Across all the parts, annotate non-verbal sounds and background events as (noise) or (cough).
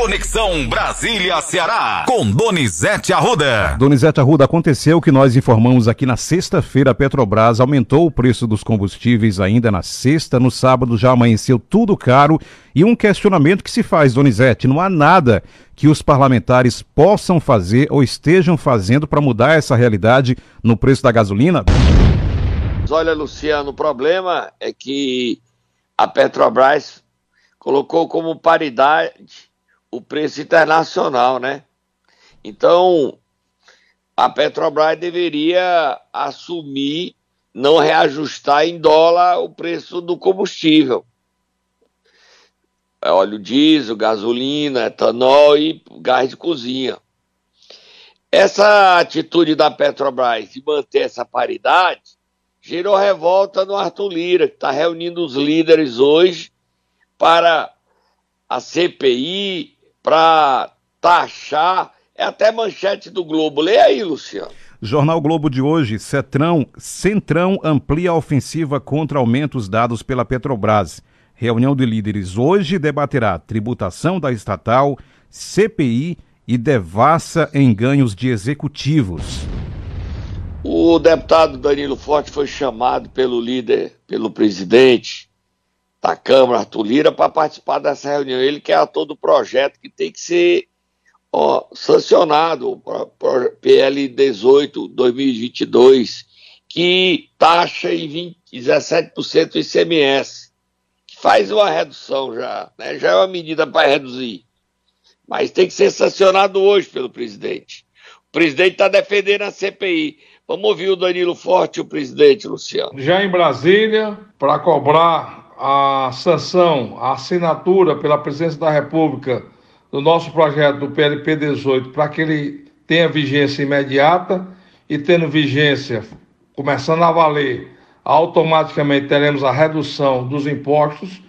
Conexão Brasília-Ceará, com Donizete Arruda. Donizete Arruda, aconteceu o que nós informamos aqui na sexta-feira. A Petrobras aumentou o preço dos combustíveis ainda na sexta. No sábado já amanheceu tudo caro. E um questionamento que se faz, Donizete: não há nada que os parlamentares possam fazer ou estejam fazendo para mudar essa realidade no preço da gasolina? Olha, Luciano, o problema é que a Petrobras colocou como paridade o preço internacional, né? Então, a Petrobras deveria assumir não reajustar em dólar o preço do combustível. É óleo diesel, gasolina, etanol e gás de cozinha. Essa atitude da Petrobras de manter essa paridade gerou revolta no Arthur Lira, que está reunindo os líderes hoje para a CPI, para taxar. É até manchete do Globo. Lê aí, Luciano. Jornal Globo de hoje, Cetrão, Centrão amplia a ofensiva contra aumentos dados pela Petrobras. Reunião de líderes hoje debaterá tributação da estatal, CPI e devassa em ganhos de executivos. O deputado Danilo Forte foi chamado pelo líder, pelo presidente, da Câmara, Arthur Lira, para participar dessa reunião. Ele que é ator do projeto que tem que ser ó, sancionado, PL 18 2022, que taxa em 20, 17% o ICMS, que faz uma redução já, né? já é uma medida para reduzir. Mas tem que ser sancionado hoje pelo presidente. O presidente está defendendo a CPI. Vamos ouvir o Danilo Forte, o presidente, Luciano. Já em Brasília, para cobrar a sanção, a assinatura pela Presidência da República do nosso projeto do PLP 18 para que ele tenha vigência imediata e tendo vigência, começando a valer, automaticamente teremos a redução dos impostos.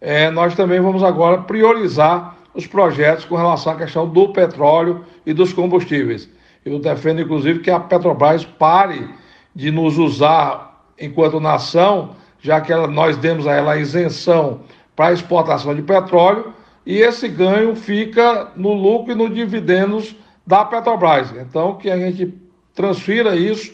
É, nós também vamos agora priorizar os projetos com relação à questão do petróleo e dos combustíveis. Eu defendo, inclusive, que a Petrobras pare de nos usar enquanto nação já que ela, nós demos a ela a isenção para exportação de petróleo, e esse ganho fica no lucro e nos dividendos da Petrobras. Então, que a gente transfira isso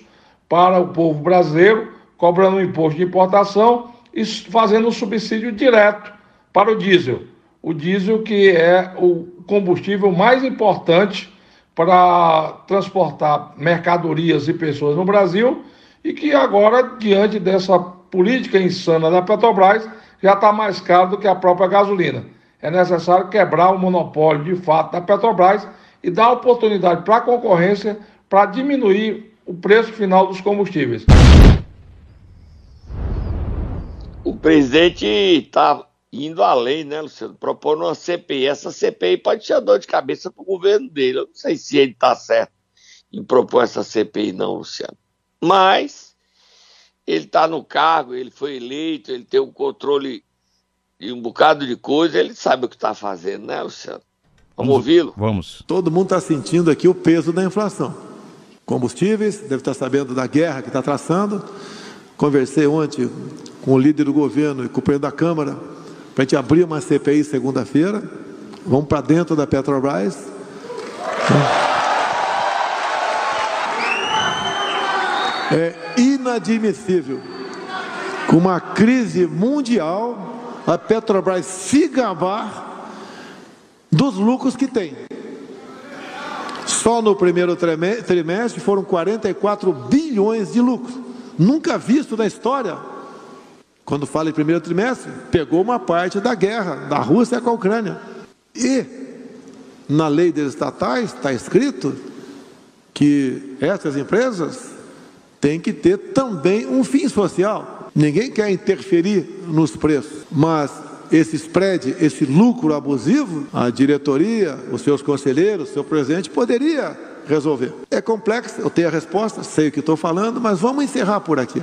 para o povo brasileiro, cobrando imposto de importação e fazendo um subsídio direto para o diesel. O diesel que é o combustível mais importante para transportar mercadorias e pessoas no Brasil e que agora, diante dessa política insana da Petrobras já está mais caro do que a própria gasolina. É necessário quebrar o monopólio de fato da Petrobras e dar oportunidade para a concorrência para diminuir o preço final dos combustíveis. O presidente está indo além, né, Luciano? Propondo uma CPI. Essa CPI pode ser dor de cabeça para o governo dele. Eu não sei se ele está certo em propor essa CPI, não, Luciano. Mas ele está no cargo, ele foi eleito, ele tem o um controle de um bocado de coisa, ele sabe o que está fazendo, né, Luciano? Vamos, Vamos ouvi-lo? Vamos. Todo mundo está sentindo aqui o peso da inflação. Combustíveis, deve estar sabendo da guerra que está traçando. Conversei ontem com o líder do governo e com o presidente da Câmara para a gente abrir uma CPI segunda-feira. Vamos para dentro da Petrobras. É, inadmissível. Com uma crise mundial, a Petrobras se gabar dos lucros que tem. Só no primeiro trimestre foram 44 bilhões de lucros. Nunca visto na história. Quando fala em primeiro trimestre, pegou uma parte da guerra da Rússia com a Ucrânia. E na lei dos estatais está escrito que essas empresas tem que ter também um fim social. Ninguém quer interferir nos preços, mas esse spread, esse lucro abusivo, a diretoria, os seus conselheiros, o seu presidente poderia resolver. É complexo, eu tenho a resposta, sei o que estou falando, mas vamos encerrar por aqui.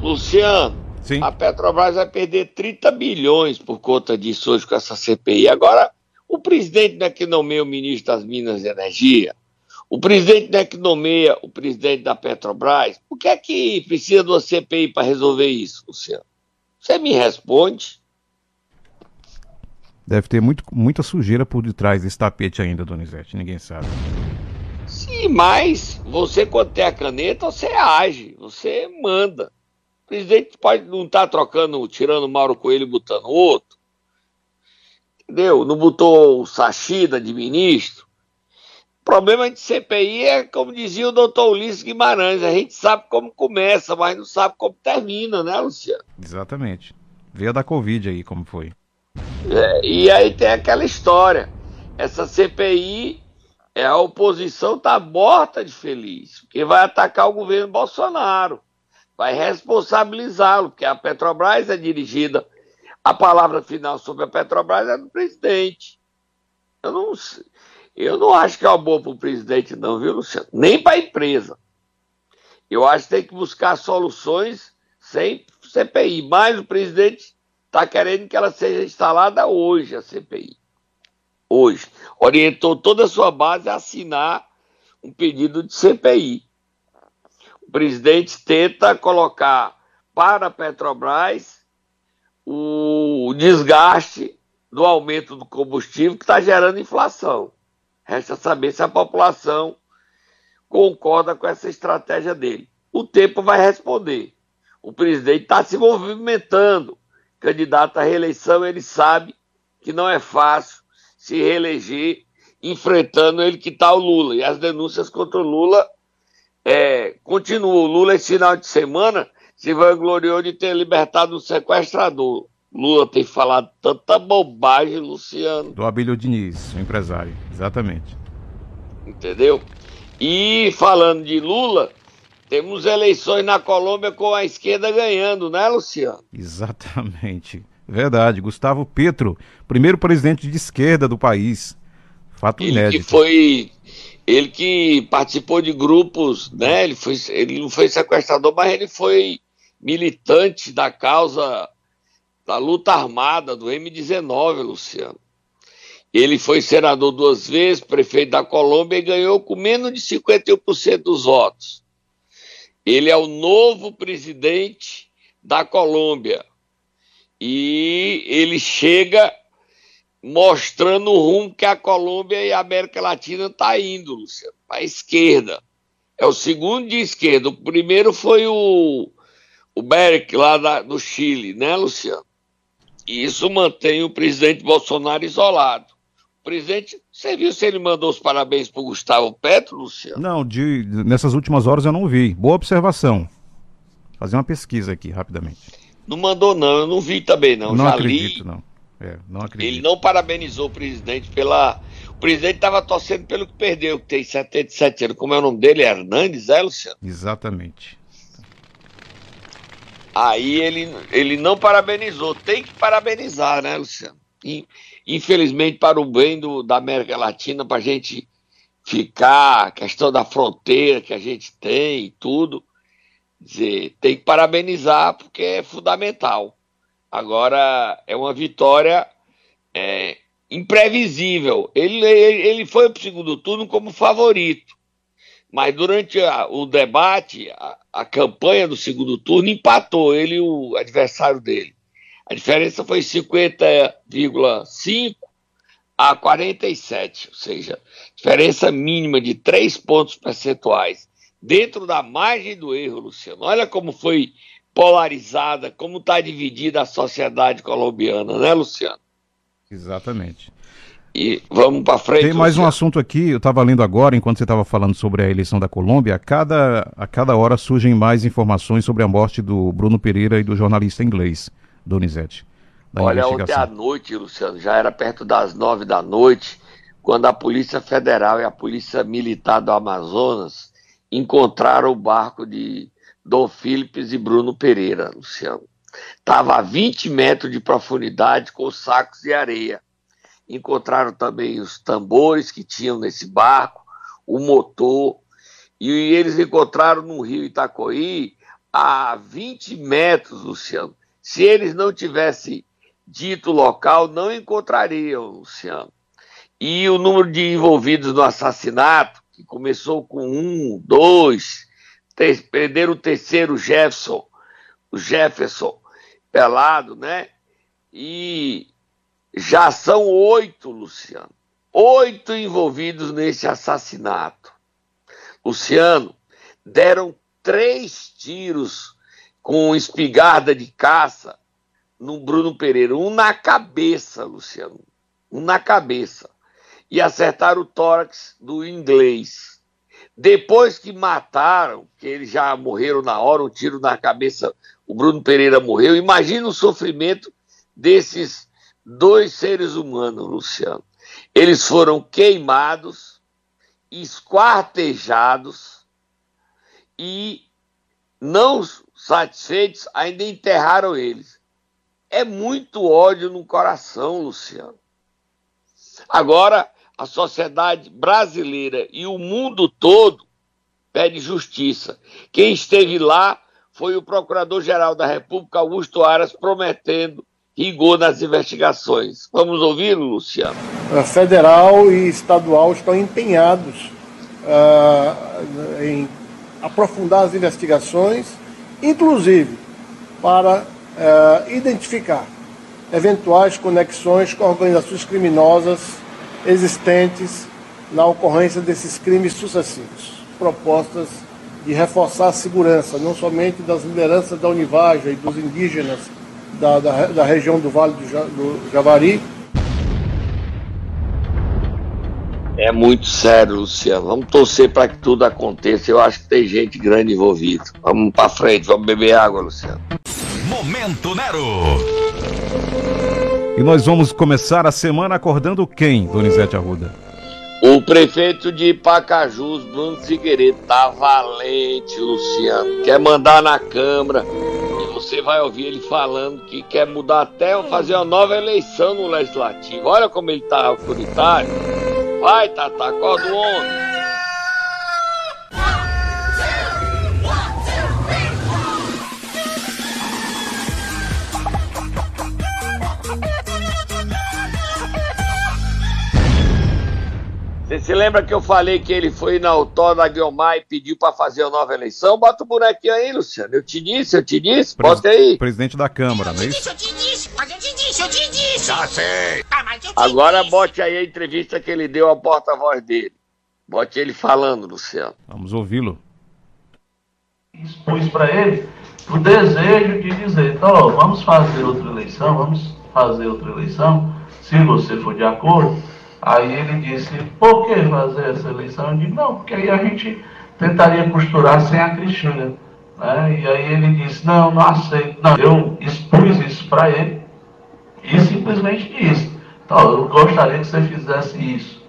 Luciano, Sim. a Petrobras vai perder 30 bilhões por conta disso hoje com essa CPI. Agora, o presidente não é que nomeia o ministro das Minas e Energia, o presidente não é que nomeia o presidente da Petrobras. Por que é que precisa de uma CPI para resolver isso, Luciano? Você me responde. Deve ter muito, muita sujeira por detrás desse tapete ainda, Donizete, ninguém sabe. Sim, mas você quando tem a caneta, você age, você manda. O presidente pode não estar tá trocando, tirando o Mauro Coelho e botando outro. Entendeu? Não botou o Sachida de ministro. O problema de CPI é, como dizia o doutor Ulisses Guimarães, a gente sabe como começa, mas não sabe como termina, né, Luciano? Exatamente. Veio da Covid aí, como foi. É, e aí tem aquela história. Essa CPI, é, a oposição tá morta de feliz, porque vai atacar o governo Bolsonaro, vai responsabilizá-lo, porque a Petrobras é dirigida, a palavra final sobre a Petrobras é do presidente. Eu não, eu não acho que é uma boa para o presidente, não, viu, Luciano? Nem para a empresa. Eu acho que tem que buscar soluções sem CPI, mas o presidente está querendo que ela seja instalada hoje, a CPI. Hoje. Orientou toda a sua base a assinar um pedido de CPI. O presidente tenta colocar para a Petrobras o desgaste do aumento do combustível que está gerando inflação. Resta saber se a população concorda com essa estratégia dele. O tempo vai responder. O presidente está se movimentando candidato à reeleição, ele sabe que não é fácil se reeleger enfrentando ele que está o Lula. E as denúncias contra o Lula é, continuam. O Lula, esse final de semana, se vangloriou de ter libertado um sequestrador. Lula tem falado tanta bobagem, Luciano. Do Abílio Diniz, empresário, exatamente. Entendeu? E falando de Lula, temos eleições na Colômbia com a esquerda ganhando, né, Luciano? Exatamente. Verdade. Gustavo Petro, primeiro presidente de esquerda do país. Fato ele inédito. Que foi ele que participou de grupos, né? Ele, foi, ele não foi sequestrador, mas ele foi militante da causa da luta armada do M19, Luciano. Ele foi senador duas vezes, prefeito da Colômbia e ganhou com menos de 51% dos votos. Ele é o novo presidente da Colômbia. E ele chega mostrando o rumo que a Colômbia e a América Latina está indo, Luciano, para a esquerda. É o segundo de esquerda. O primeiro foi o, o Beric, lá da, do Chile, né, Luciano? E isso mantém o presidente Bolsonaro isolado. O presidente, você viu se ele mandou os parabéns para o Gustavo Petro, Luciano? Não, de, nessas últimas horas eu não vi. Boa observação. Fazer uma pesquisa aqui, rapidamente. Não mandou, não. Eu não vi também, não. Não Já acredito, li. não. É, não acredito. Ele não parabenizou o presidente pela. O presidente estava torcendo pelo que perdeu, que tem 77 anos. Como é o nome dele? Hernandes, é, Luciano? Exatamente. Aí ele, ele não parabenizou. Tem que parabenizar, né, Luciano? E, infelizmente, para o bem do, da América Latina, para a gente ficar, a questão da fronteira que a gente tem e tudo, dizer, tem que parabenizar porque é fundamental. Agora, é uma vitória é, imprevisível. Ele, ele, ele foi para o segundo turno como favorito, mas durante a, o debate, a, a campanha do segundo turno empatou ele e o adversário dele. A diferença foi 50,5 a 47, ou seja, diferença mínima de 3 pontos percentuais dentro da margem do erro, Luciano. Olha como foi polarizada, como está dividida a sociedade colombiana, né, Luciano? Exatamente. E vamos para frente. Tem mais um assunto aqui, eu estava lendo agora, enquanto você estava falando sobre a eleição da Colômbia, a cada, a cada hora surgem mais informações sobre a morte do Bruno Pereira e do jornalista inglês. Donizete. Olha, ontem à noite, Luciano, já era perto das nove da noite, quando a Polícia Federal e a Polícia Militar do Amazonas encontraram o barco de Dom Philips e Bruno Pereira, Luciano. Estava a 20 metros de profundidade com sacos de areia. Encontraram também os tambores que tinham nesse barco, o motor, e eles encontraram no rio Itacoí a 20 metros, Luciano, se eles não tivessem dito local, não encontrariam, Luciano. E o número de envolvidos no assassinato, que começou com um, dois, perderam o terceiro Jefferson, o Jefferson pelado, né? E Já são oito, Luciano. Oito envolvidos nesse assassinato. Luciano, deram três tiros com espingarda de caça no Bruno Pereira. Um na cabeça, Luciano. Um na cabeça. E acertaram o tórax do inglês. Depois que mataram, que eles já morreram na hora, um tiro na cabeça, o Bruno Pereira morreu. Imagina o sofrimento desses dois seres humanos, Luciano. Eles foram queimados, esquartejados e não satisfeitos, ainda enterraram eles. É muito ódio no coração, Luciano. Agora, a sociedade brasileira e o mundo todo pede justiça. Quem esteve lá foi o Procurador-Geral da República, Augusto Aras, prometendo rigor nas investigações. Vamos ouvi-lo, Luciano? A federal e estadual estão empenhados uh, em aprofundar as investigações, inclusive para uh, identificar eventuais conexões com organizações criminosas existentes na ocorrência desses crimes sucessivos. Propostas de reforçar a segurança, não somente das lideranças da Univaja e dos indígenas da, da, da região do Vale do, do Javari. É muito sério, Luciano. Vamos torcer para que tudo aconteça. Eu acho que tem gente grande envolvida. Vamos para frente, vamos beber água, Luciano. Momento Nero. E nós vamos começar a semana acordando quem, Donizete Arruda? O prefeito de Pacajus, Bruno Figueiredo, tá valente, Luciano. Quer mandar na Câmara você vai ouvir ele falando que quer mudar até fazer uma nova eleição no legislativo. Olha como ele tá autoritário. Vai, Tata, acorda o homem. Você se lembra que eu falei que ele foi na autor da Guilmar e pediu para fazer a nova eleição? Bota o bonequinho aí, Luciano. Eu te disse, eu te disse. Pres Bota aí. Presidente da Câmara, não é isso? Eu te disse, mas eu te disse, eu te disse. Já sei. Ah, Agora bote aí a entrevista que ele deu ao porta-voz dele. Bote ele falando, Luciano. Vamos ouvi-lo. Expus para ele o desejo de dizer, então, vamos fazer outra eleição, vamos fazer outra eleição, se você for de acordo Aí ele disse, por que fazer essa eleição? Eu disse, não, porque aí a gente tentaria costurar sem a Cristina. Né? E aí ele disse, não, não aceito. Não, eu expus isso para ele e simplesmente disse, então, eu gostaria que você fizesse isso,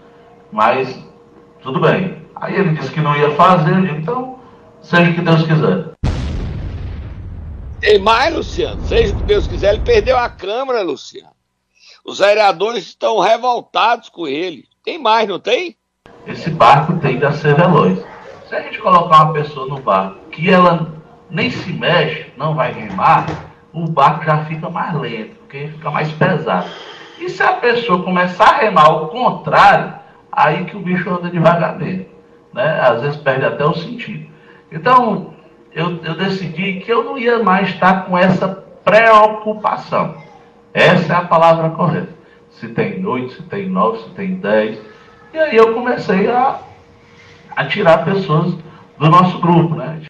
mas tudo bem. Aí ele disse que não ia fazer, disse, então, seja o que Deus quiser. Tem mais, Luciano, seja o que Deus quiser, ele perdeu a Câmara, Luciano. Os vereadores estão revoltados com ele. Tem mais, não tem? Esse barco tem que ser veloz. Se a gente colocar uma pessoa no barco que ela nem se mexe, não vai remar, o barco já fica mais lento, porque fica mais pesado. E se a pessoa começar a remar ao contrário, aí que o bicho anda devagarzinho. Né? Às vezes perde até o sentido. Então, eu, eu decidi que eu não ia mais estar com essa preocupação. Essa é a palavra correta. Se tem oito, se tem nove, se tem dez. E aí eu comecei a, a tirar pessoas do nosso grupo, né?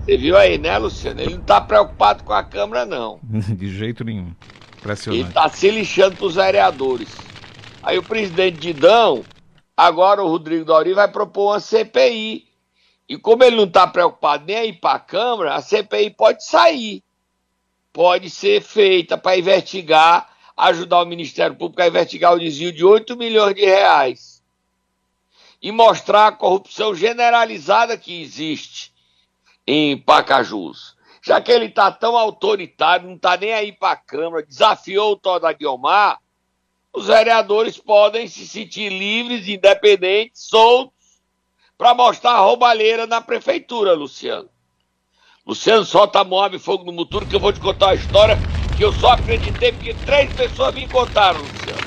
Você viu aí, né, Luciano? Ele não está preocupado com a Câmara, não. (laughs) De jeito nenhum. Impressionante. Ele está se lixando para os vereadores. Aí o presidente Didão, agora o Rodrigo Dori, vai propor uma CPI. E como ele não está preocupado nem aí para a Câmara, a CPI pode sair pode ser feita para investigar, ajudar o Ministério Público a investigar o desvio de 8 milhões de reais e mostrar a corrupção generalizada que existe em Pacajus. Já que ele está tão autoritário, não está nem aí para a Câmara, desafiou o Toda Guiomar, os vereadores podem se sentir livres, independentes, soltos, para mostrar a roubalheira na prefeitura, Luciano. Luciano, solta a Moab Fogo no Muturo que eu vou te contar uma história que eu só acreditei porque três pessoas me contaram, Luciano.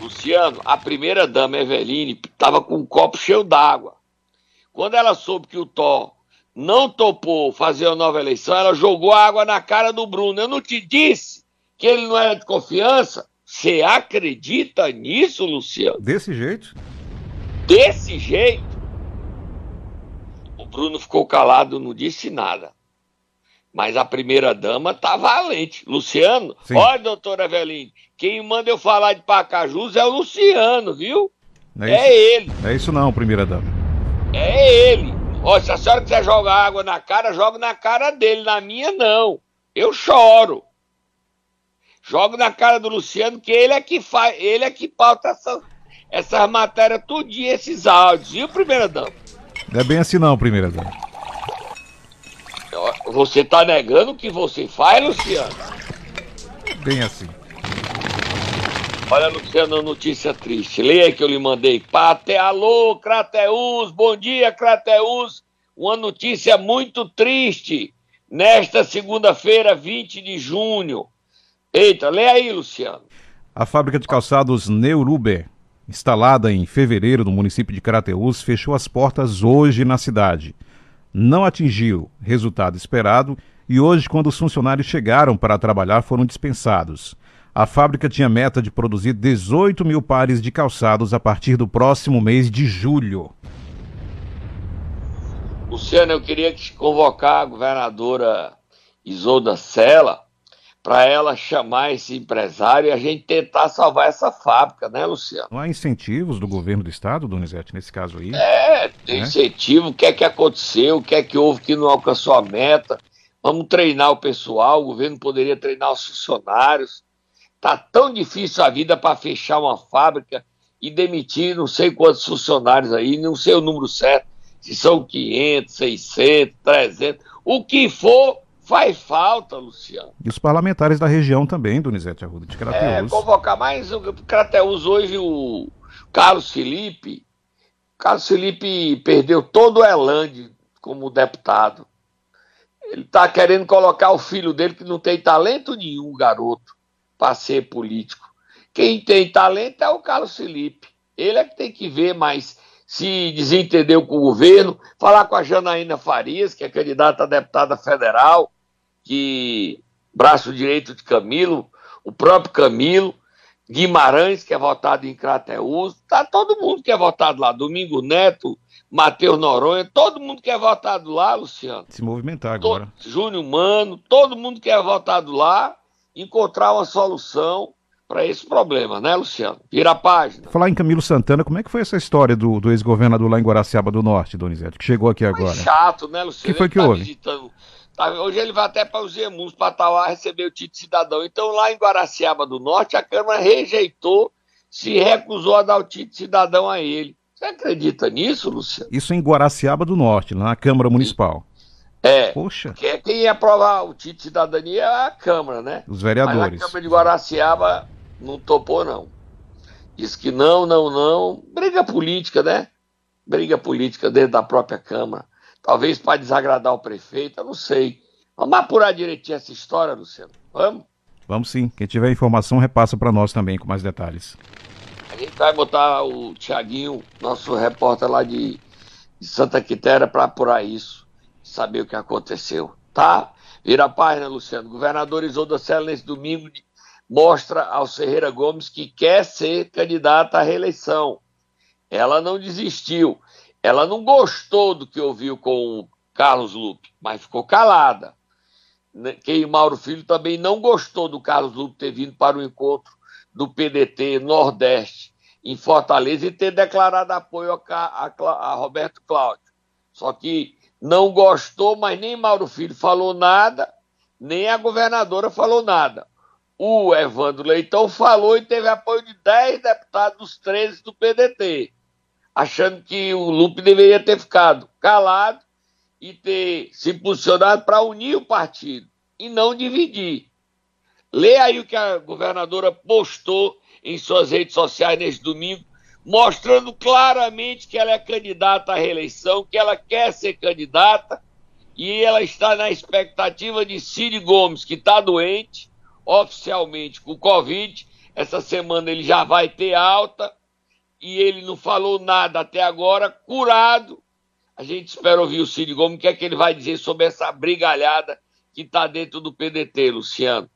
Luciano, a primeira dama, Eveline, estava com um copo cheio d'água. Quando ela soube que o Thor não topou fazer a nova eleição, ela jogou água na cara do Bruno. Eu não te disse que ele não era de confiança? Você acredita nisso, Luciano? Desse jeito? Desse jeito? O Bruno ficou calado, não disse nada. Mas a primeira dama tá valente. Luciano, Sim. olha, doutora Eveline, quem manda eu falar de Pacajus é o Luciano, viu? É, é, ele, não é isso não, primeira dama. é ele. Ó, se a senhora quiser jogar água na cara, joga na cara dele, na minha não. Eu choro. Jogo na cara do Luciano, que ele é que faz, ele é que pauta essa, essas matérias tudinho, esses áudios, viu, primeira dama? Não é bem assim não, primeira dama. Você tá negando o que você faz, Luciano? Bem assim. Olha, Luciano, notícia triste. Leia que eu lhe mandei. Pate, alô, Crateus, bom dia, Crateus. Uma notícia muito triste. Nesta segunda-feira, 20 de junho. Eita, leia aí, Luciano. A fábrica de calçados Neuruber, instalada em fevereiro no município de Crateús, fechou as portas hoje na cidade. Não atingiu resultado esperado e hoje, quando os funcionários chegaram para trabalhar, foram dispensados. A fábrica tinha meta de produzir 18 mil pares de calçados a partir do próximo mês de julho. Luciano, eu queria te convocar a governadora Isolda Sela para ela chamar esse empresário e a gente tentar salvar essa fábrica, né, Luciano? Não há incentivos do governo do estado, Donizete, nesse caso aí? É, tem Né? incentivo, o que é que aconteceu, o que é que houve que não alcançou a meta. Vamos treinar o pessoal, o governo poderia treinar os funcionários. Tá tão difícil a vida para fechar uma fábrica e demitir não sei quantos funcionários aí, não sei o número certo, se são 500, 600, 300, o que for faz falta, Luciano. E os parlamentares da região também, Donizete Arruda de É, Crateús. convocar mais o Crateus hoje, o Carlos Felipe. Carlos Felipe perdeu todo o Elande como deputado. Ele está querendo colocar o filho dele, que não tem talento nenhum, o garoto, para ser político. Quem tem talento é o Carlos Felipe. Ele é que tem que ver, mas se desentendeu com o governo, falar com a Janaína Farias, que é candidata a deputada federal, que braço direito de Camilo, o próprio Camilo, Guimarães, que é votado em Crateús, tá todo mundo que é votado lá, Domingo Neto, Matheus Noronha, todo mundo que é votado lá, Luciano. Se movimentar agora. Júnior Mano, todo mundo que é votado lá, encontrar uma solução para esse problema, né, Luciano? Vira a página. Falar em Camilo Santana, como é que foi essa história do, do ex-governador lá em Guaraciaba do Norte, Donizete, que chegou aqui Foi agora? chato, né, Luciano? Que foi Ele que tá houve? visitando- tá- hoje ele vai até para os Emus, para Tauá, receber o título de cidadão. Então, lá em Guaraciaba do Norte, a Câmara rejeitou, se recusou a dar o título de cidadão a ele. Você acredita nisso, Luciano? Isso em Guaraciaba do Norte, lá na Câmara Municipal. É. Poxa, Quem, quem ia aprovar o título de cidadania é a Câmara, né? os Mas vereadores. a Câmara de Guaraciaba não topou, não. Diz que não, não, não. Briga política, né? Briga política dentro da própria Câmara. Talvez para desagradar o prefeito, eu não sei. Vamos apurar direitinho essa história, Luciano. Vamos? Vamos sim. Quem tiver informação, repassa para nós também com mais detalhes. A gente vai botar o Tiaguinho, nosso repórter lá de, de Santa Quitéria, para apurar isso, saber o que aconteceu, tá? Vira a página, Luciano. Governador Isolda Sela, nesse domingo, mostra ao Ferreira Gomes que quer ser candidata à reeleição. Ela não desistiu. Ela não gostou do que ouviu com o Carlos Lupe, mas ficou calada. Né, Quem Mauro Filho também não gostou do Carlos Lupe ter vindo para o encontro do PDT Nordeste em Fortaleza e ter declarado apoio a, a a Roberto Cláudio. Só que não gostou, mas nem Mauro Filho falou nada, nem a governadora falou nada. O Evandro Leitão falou e teve apoio de 10 deputados dos 13 do PDT, achando que o Lupe deveria ter ficado calado e ter se posicionado para unir o partido e não dividir. Lê aí o que a governadora postou em suas redes sociais neste domingo, mostrando claramente que ela é candidata à reeleição, que ela quer ser candidata e ela está na expectativa de Cid Gomes, que está doente, oficialmente com Covid. Essa semana ele já vai ter alta e ele não falou nada até agora, curado. A gente espera ouvir o Cid Gomes, o que é que ele vai dizer sobre essa brigalhada que está dentro do PDT, Luciano.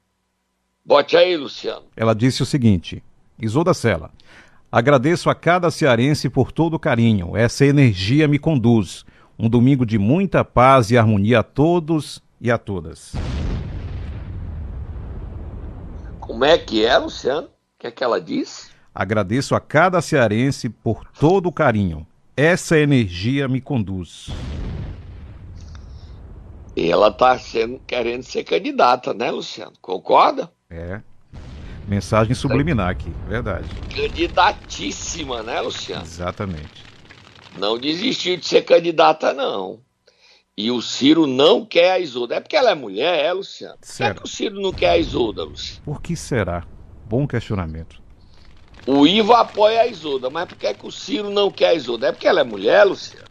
Bote aí, Luciano. Ela disse o seguinte: Isolda Sela, agradeço a cada cearense por todo o carinho. Essa energia me conduz. Um domingo de muita paz e harmonia a todos e a todas. Como é que é, Luciano? O que é que ela disse? Agradeço a cada cearense por todo o carinho. Essa energia me conduz. E ela está sendo querendo ser candidata, né, Luciano? Concorda? É. Mensagem subliminar aqui, verdade. Candidatíssima, né, Luciano? Exatamente. Não desistiu de ser candidata, não. E o Ciro não quer a Isolda. É porque ela é mulher, é, Luciano? Por que, é que o Ciro não quer a Isolda, Luciano? Por que será? Bom questionamento. O Ivo apoia a Isolda, mas por que, é que o Ciro não quer a Isolda? É porque ela é mulher, Luciano?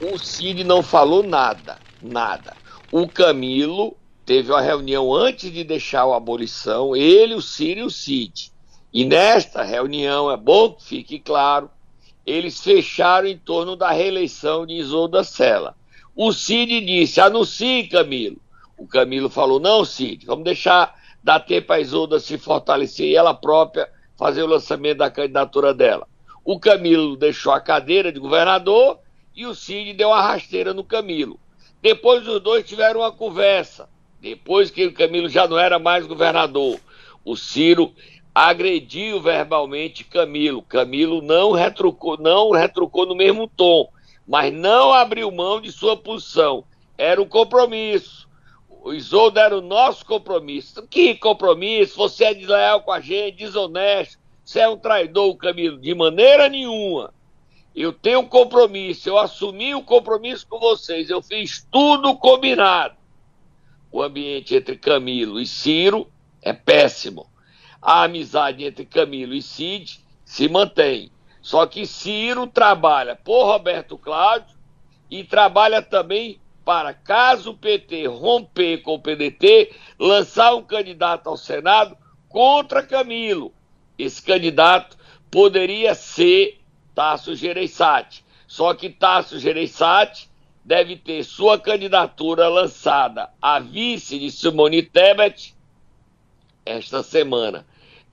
O Ciro não falou nada, nada. O Camilo teve uma reunião antes de deixar a abolição, ele, o Ciro e o Cid. E nesta reunião, é bom que fique claro, eles fecharam em torno da reeleição de Isolda Sela. O Cid disse, anuncie, Camilo. O Camilo falou, não, Cid, vamos deixar, dar tempo a Isolda se fortalecer e ela própria fazer o lançamento da candidatura dela. O Camilo deixou a cadeira de governador e o Cid deu uma rasteira no Camilo. Depois os dois tiveram uma conversa. Depois que o Camilo já não era mais governador, o Ciro agrediu verbalmente Camilo. Camilo não retrucou, não retrucou no mesmo tom, mas não abriu mão de sua posição. Era um compromisso. O Isolda era o nosso compromisso. Que compromisso? Você é desleal com a gente, desonesto. Você é um traidor, Camilo. De maneira nenhuma. Eu tenho um compromisso, eu assumi o um compromisso com vocês, eu fiz tudo combinado. O ambiente entre Camilo e Ciro é péssimo. A amizade entre Camilo e Cid se mantém. Só que Ciro trabalha por Roberto Cláudio e trabalha também para, caso o PT romper com o PDT, lançar um candidato ao Senado contra Camilo. Esse candidato poderia ser Tasso Gereissati. Só que Tasso Gereissati deve ter sua candidatura lançada a vice de Simone Tebet esta semana.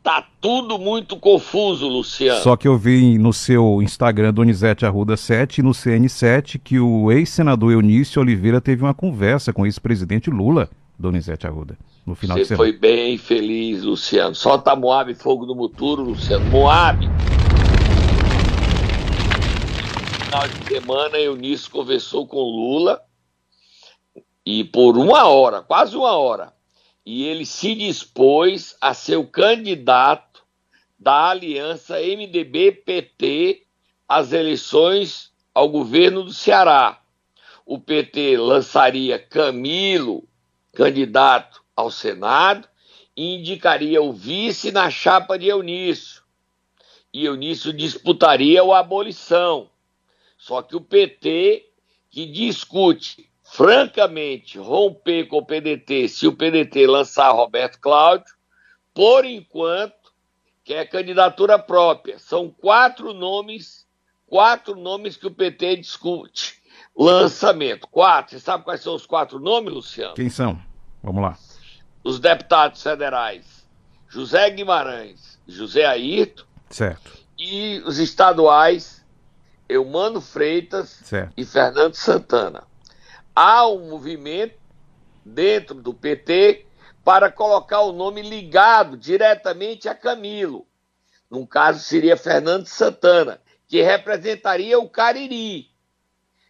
Tá tudo muito confuso, Luciano. Só que eu vi no seu Instagram, Donizete Arruda 7 e no CN7 que o ex-senador Eunício Oliveira teve uma conversa com o ex-presidente Lula, Donizete Arruda, no final Você de semana. foi bem feliz, Luciano. Solta Moab, fogo no muturo, Luciano. Moab final de semana, Eunício conversou com Lula e por uma hora, quase uma hora, e ele se dispôs a ser o candidato da aliança MDB-PT às eleições ao governo do Ceará. O PT lançaria Camilo, candidato ao Senado, e indicaria o vice na chapa de Eunício. E Eunício disputaria a abolição. Só que o PT, que discute francamente romper com o PDT se o PDT lançar Roberto Cláudio, por enquanto, quer candidatura própria. São quatro nomes, quatro nomes que o PT discute. Lançamento. Quatro. Você sabe quais são os quatro nomes, Luciano? Quem são? Vamos lá. Os deputados federais. José Guimarães, José Ayrton. Certo. E os estaduais, Eumano Freitas certo. e Fernando Santana. Há um movimento dentro do PT para colocar o nome ligado diretamente a Camilo. No caso, seria Fernando Santana, que representaria o Cariri.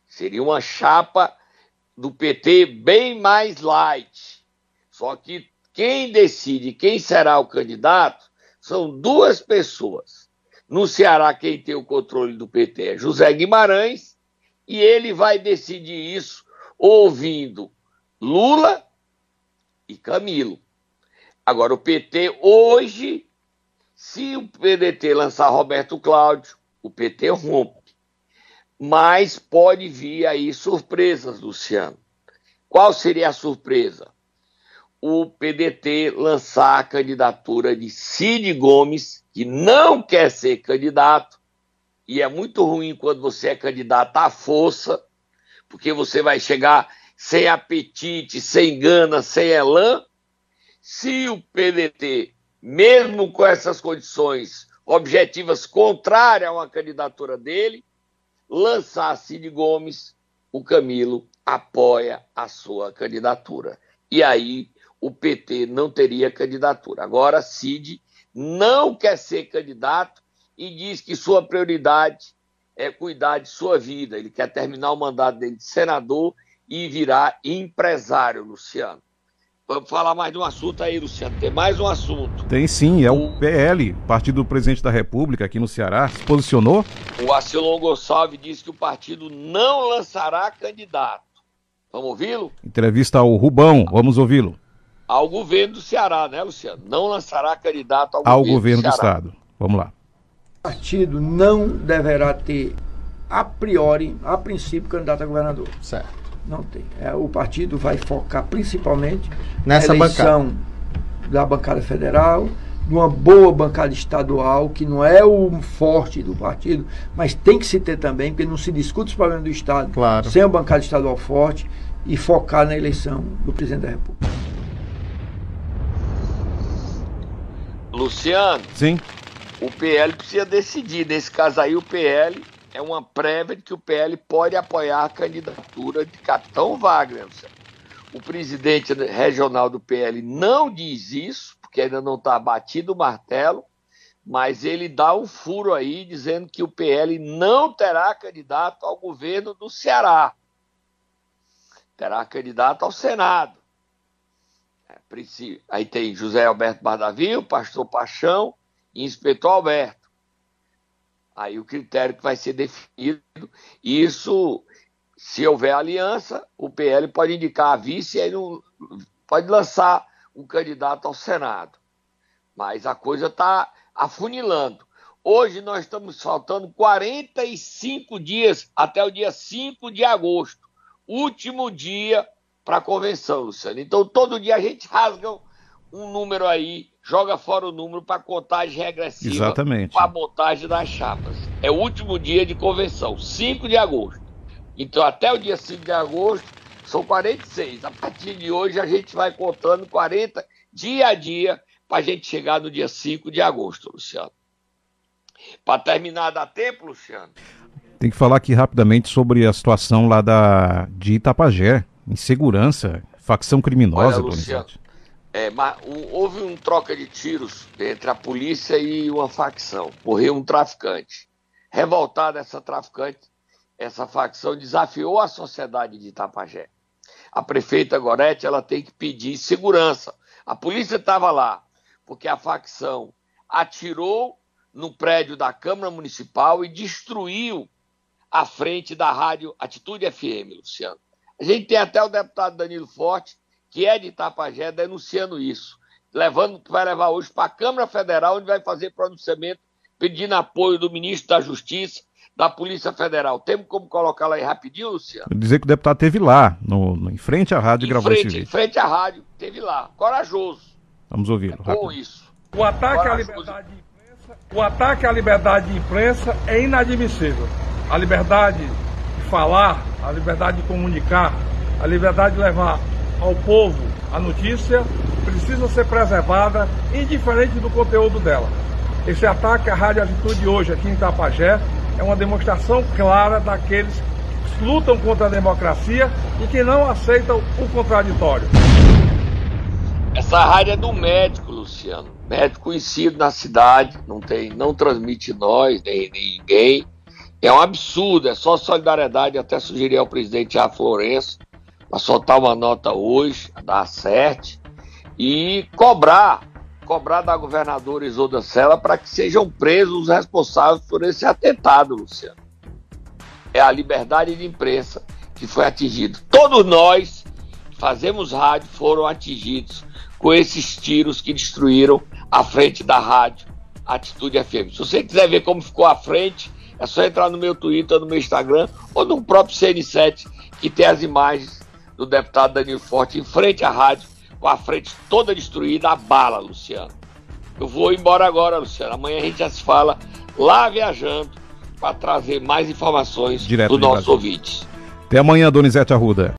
Seria uma chapa do PT bem mais light. Só que quem decide quem será o candidato são duas pessoas. No Ceará, quem tem o controle do PT é José Guimarães, e ele vai decidir isso ouvindo Lula e Camilo. Agora, o PT hoje, se o PDT lançar Roberto Cláudio, o PT rompe. Mas pode vir aí surpresas, Luciano. Qual seria a surpresa? O PDT lançar a candidatura de Cid Gomes, que não quer ser candidato, e é muito ruim quando você é candidato à força, porque você vai chegar sem apetite, sem gana, sem elan. Se o PDT, mesmo com essas condições objetivas contrárias a uma candidatura dele, lançar Cid Gomes, o Camilo apoia a sua candidatura. E aí o PT não teria candidatura. Agora, Cid não quer ser candidato e diz que sua prioridade é cuidar de sua vida. Ele quer terminar o mandato dele de senador e virar empresário, Luciano. Vamos falar mais de um assunto aí, Luciano. Tem mais um assunto. Tem sim, é o, o PL, Partido do Presidente da República, aqui no Ceará, se posicionou. O Acilon Gonçalves disse que o partido não lançará candidato. Vamos ouvi-lo? Entrevista ao Rubão, vamos ouvi-lo. Ao governo do Ceará, né, Luciano? Não lançará candidato ao, ao governo, governo do, do Estado. Vamos lá. O partido não deverá ter, a priori, a princípio, candidato a governador. Certo. Não tem. É, o partido vai focar principalmente nessa na eleição bancada. da bancada federal, de uma boa bancada estadual, que não é o forte do partido, mas tem que se ter também, porque não se discute os problemas do Estado claro. sem a bancada estadual forte e focar na eleição do presidente da República. Luciano. Sim. O PL precisa decidir. Nesse caso aí, o PL é uma prévia de que o PL pode apoiar a candidatura de Capitão Wagner. O presidente regional do PL não diz isso, porque ainda não está batido o martelo, mas ele dá um furo aí dizendo que o PL não terá candidato ao governo do Ceará. Terá candidato ao Senado. É, aí tem José Alberto Bardavio, Pastor Paixão Inspetor Alberto. Aí o critério que vai ser definido, isso, se houver aliança, o PL pode indicar a vice e aí não, pode lançar um candidato ao Senado. Mas a coisa está afunilando. Hoje nós estamos faltando 45 dias até o dia 5 de agosto, último dia para a convenção, Luciano. Então todo dia a gente rasga um número aí joga fora o número para contagem regressiva Exatamente. para a montagem das chapas. É o último dia de convenção, 5 de agosto. Então, até o dia 5 de agosto, são 46. A partir de hoje, a gente vai contando 40 dia a dia para a gente chegar no dia 5 de agosto, Luciano. Para terminar, dá tempo, Luciano? Tem que falar aqui rapidamente sobre a situação lá da, de Itapajé, insegurança, facção criminosa, Olha, Luciano, é, houve um troca de tiros entre a polícia e uma facção. Morreu um traficante. Revoltada essa traficante, essa facção desafiou a sociedade de Itapajé. A prefeita Gorete ela tem que pedir segurança. A polícia estava lá porque a facção atirou no prédio da Câmara Municipal e destruiu a frente da rádio Atitude FM, Luciano. A gente tem até o deputado Danilo Forte que é de Itapajé, denunciando isso, levando que vai levar hoje para a Câmara Federal, onde vai fazer pronunciamento pedindo apoio do ministro da Justiça, da Polícia Federal. Temos como colocar lá aí rapidinho, Luciano? Dizer que o deputado teve lá, no, no em frente à rádio, e gravou frente, esse vídeo. Em frente à rádio, teve lá. Corajoso. Vamos ouvir. É bom isso. O ataque, à liberdade de imprensa, o ataque à liberdade de imprensa é inadmissível. A liberdade de falar, a liberdade de comunicar, a liberdade de levar ao povo a notícia precisa ser preservada, indiferente do conteúdo dela. Esse ataque à Rádio Atitude hoje aqui em Itapajé é uma demonstração clara daqueles que lutam contra a democracia e que não aceitam o contraditório. Essa rádio é do médico, Luciano. Médico conhecido na cidade, não tem, não transmite nós, nem, nem ninguém. É um absurdo, é só solidariedade, até sugerir ao presidente A. Florenço para soltar uma nota hoje, da sete, e cobrar, cobrar da governadora Isolda Sela para que sejam presos os responsáveis por esse atentado, Luciano. É a liberdade de imprensa que foi atingida. Todos nós que fazemos rádio foram atingidos com esses tiros que destruíram a frente da rádio Atitude FM. Se você quiser ver como ficou a frente, é só entrar no meu Twitter, no meu Instagram ou no próprio CN7 que tem as imagens do deputado Danilo Forte em frente à rádio, com a frente toda destruída, a bala, Luciano. Eu vou embora agora, Luciano. Amanhã a gente já se fala lá viajando para trazer mais informações Direto nossos Brasília. ouvintes. Até amanhã, Donizete Arruda.